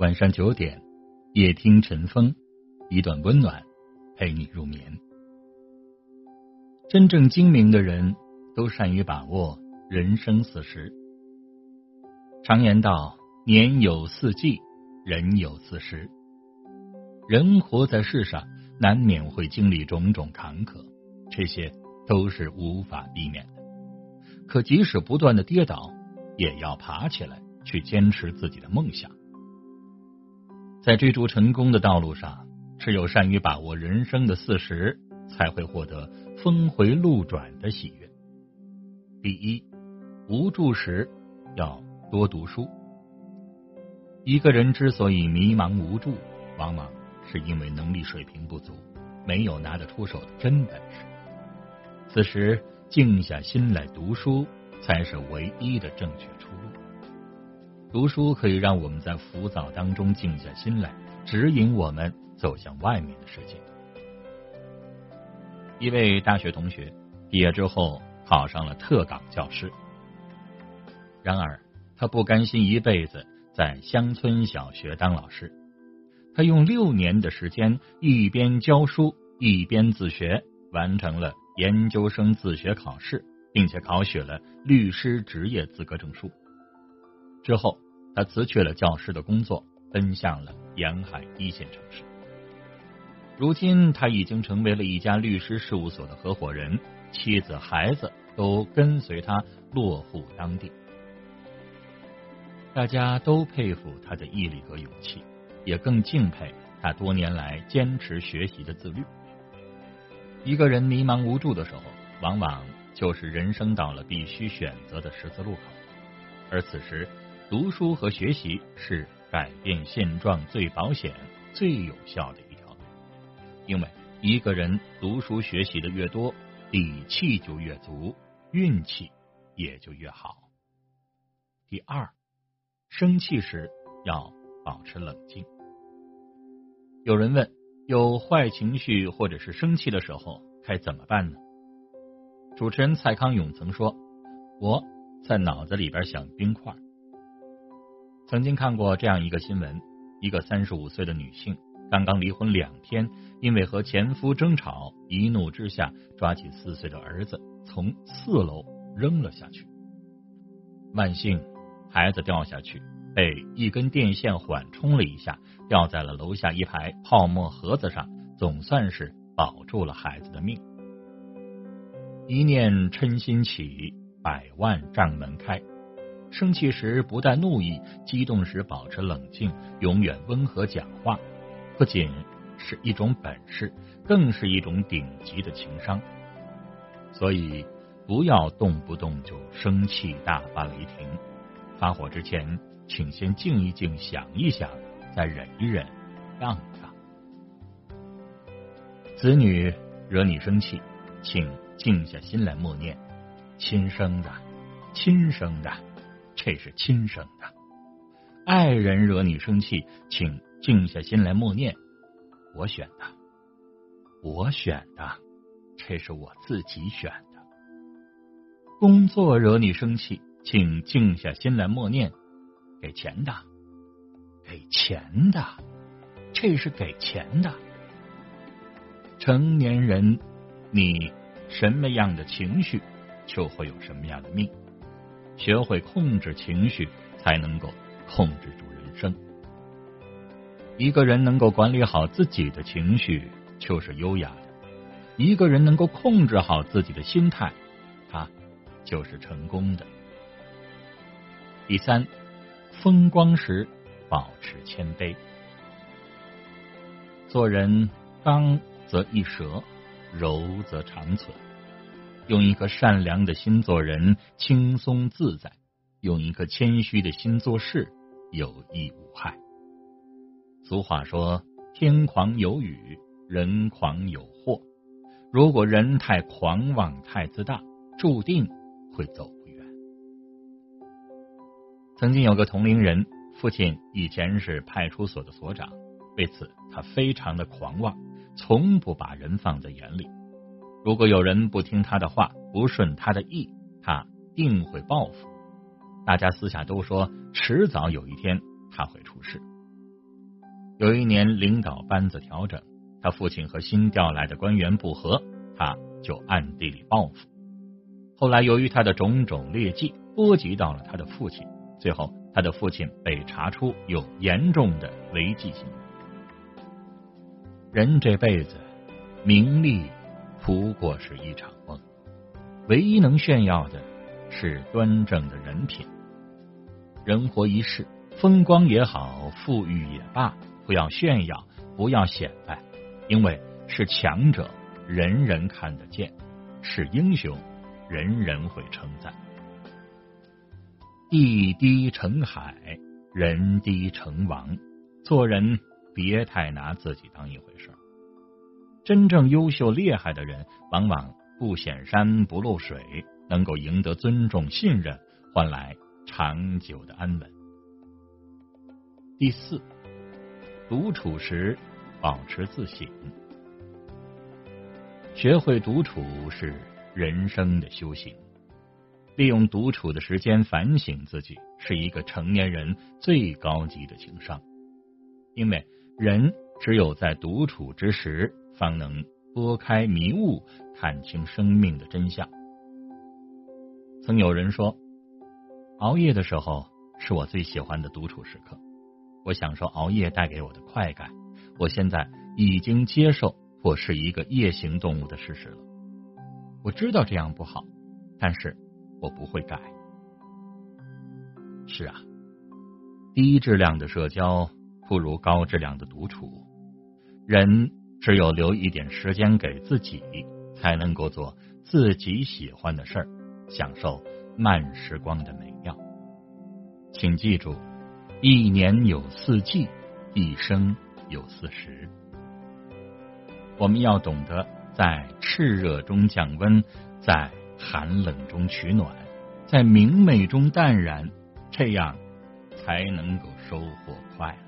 晚上九点，夜听晨风，一段温暖陪你入眠。真正精明的人都善于把握人生四时。常言道：“年有四季，人有四时。”人活在世上，难免会经历种种坎坷，这些都是无法避免的。可即使不断的跌倒，也要爬起来，去坚持自己的梦想。在追逐成功的道路上，只有善于把握人生的四十，才会获得峰回路转的喜悦。第一，无助时要多读书。一个人之所以迷茫无助，往往是因为能力水平不足，没有拿得出手的真本事。此时，静下心来读书，才是唯一的正确出路。读书可以让我们在浮躁当中静下心来，指引我们走向外面的世界。一位大学同学毕业之后考上了特岗教师，然而他不甘心一辈子在乡村小学当老师，他用六年的时间一边教书一边自学，完成了研究生自学考试，并且考取了律师职业资格证书。之后，他辞去了教师的工作，奔向了沿海一线城市。如今，他已经成为了一家律师事务所的合伙人，妻子、孩子都跟随他落户当地。大家都佩服他的毅力和勇气，也更敬佩他多年来坚持学习的自律。一个人迷茫无助的时候，往往就是人生到了必须选择的十字路口，而此时。读书和学习是改变现状最保险、最有效的一条路，因为一个人读书学习的越多，底气就越足，运气也就越好。第二，生气时要保持冷静。有人问，有坏情绪或者是生气的时候该怎么办呢？主持人蔡康永曾说：“我在脑子里边想冰块。”曾经看过这样一个新闻：一个三十五岁的女性刚刚离婚两天，因为和前夫争吵，一怒之下抓起四岁的儿子从四楼扔了下去。万幸，孩子掉下去被一根电线缓冲了一下，掉在了楼下一排泡沫盒子上，总算是保住了孩子的命。一念嗔心起，百万障门开。生气时不带怒意，激动时保持冷静，永远温和讲话，不仅是一种本事，更是一种顶级的情商。所以，不要动不动就生气大发雷霆。发火之前，请先静一静，想一想，再忍一忍，让一让。子女惹你生气，请静下心来默念：亲生的，亲生的。这是亲生的，爱人惹你生气，请静下心来默念：我选的，我选的，这是我自己选的。工作惹你生气，请静下心来默念：给钱的，给钱的，这是给钱的。成年人，你什么样的情绪，就会有什么样的命。学会控制情绪，才能够控制住人生。一个人能够管理好自己的情绪，就是优雅的；一个人能够控制好自己的心态，他就是成功的。第三，风光时保持谦卑。做人刚则易折，柔则长存。用一颗善良的心做人，轻松自在；用一颗谦虚的心做事，有益无害。俗话说：“天狂有雨，人狂有祸。”如果人太狂妄、太自大，注定会走不远。曾经有个同龄人，父亲以前是派出所的所长，为此他非常的狂妄，从不把人放在眼里。如果有人不听他的话，不顺他的意，他定会报复。大家私下都说，迟早有一天他会出事。有一年领导班子调整，他父亲和新调来的官员不和，他就暗地里报复。后来由于他的种种劣迹波及到了他的父亲，最后他的父亲被查出有严重的违纪行为。人这辈子名利不过是一场梦，唯一能炫耀的是端正的人品。人活一世，风光也好，富裕也罢。不要炫耀，不要显摆，因为是强者，人人看得见；是英雄，人人会称赞。地低成海，人低成王。做人别太拿自己当一回事。真正优秀厉害的人，往往不显山不露水，能够赢得尊重信任，换来长久的安稳。第四。独处时，保持自省。学会独处是人生的修行。利用独处的时间反省自己，是一个成年人最高级的情商。因为人只有在独处之时，方能拨开迷雾，看清生命的真相。曾有人说，熬夜的时候是我最喜欢的独处时刻。我享受熬夜带给我的快感。我现在已经接受我是一个夜行动物的事实了。我知道这样不好，但是我不会改。是啊，低质量的社交不如高质量的独处。人只有留一点时间给自己，才能够做自己喜欢的事儿，享受慢时光的美妙。请记住。一年有四季，一生有四时。我们要懂得在炽热中降温，在寒冷中取暖，在明媚中淡然，这样才能够收获快乐。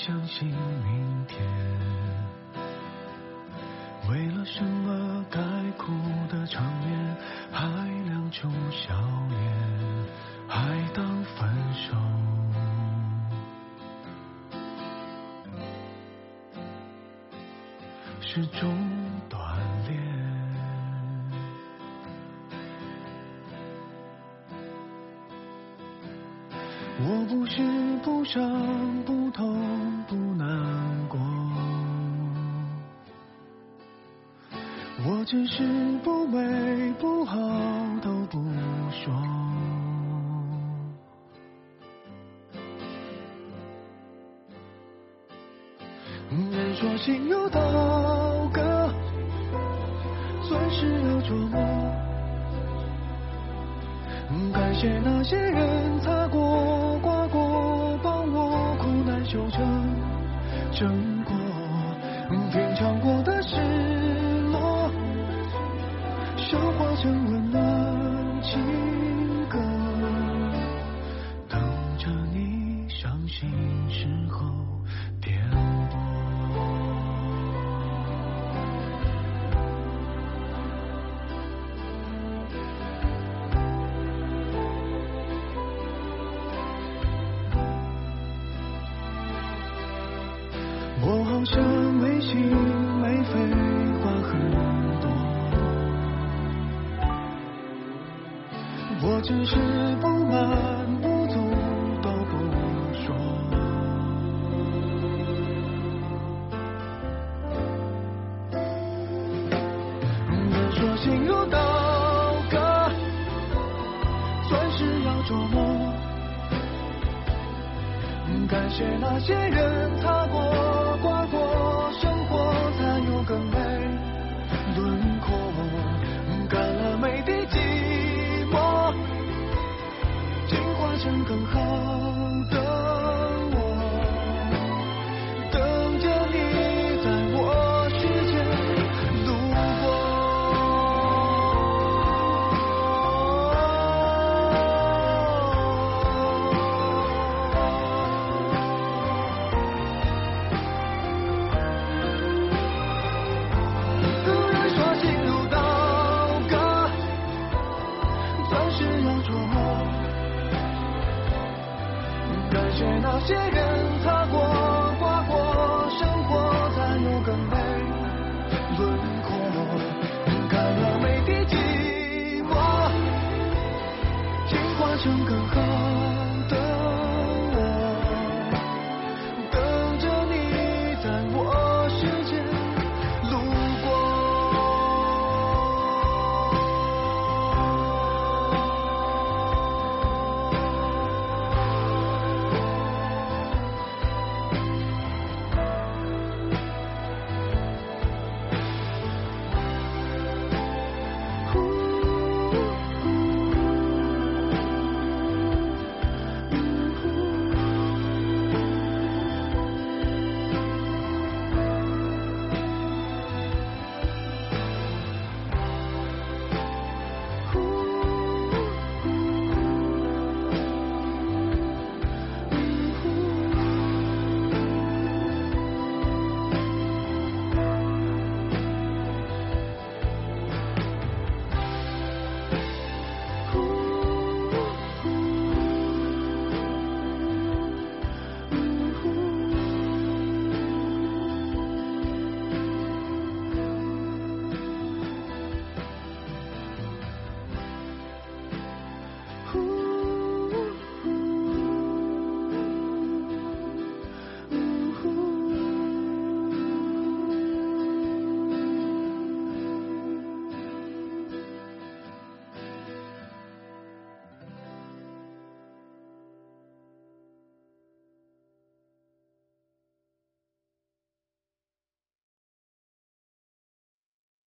相信明天？为了什么该哭的场面还亮出笑脸，还当分手？是种锻炼。我不是不伤只是不美不好都不说。人说心有刀割，钻石有琢磨。感谢那些人擦过刮过帮我苦难。修成正果，品尝过的事，消化成温暖情歌，等着你伤心时候点播。我好像没心没肺，话很只是不满不足都不说。人说心如刀割，算是要琢磨。感谢那些人擦过。更好。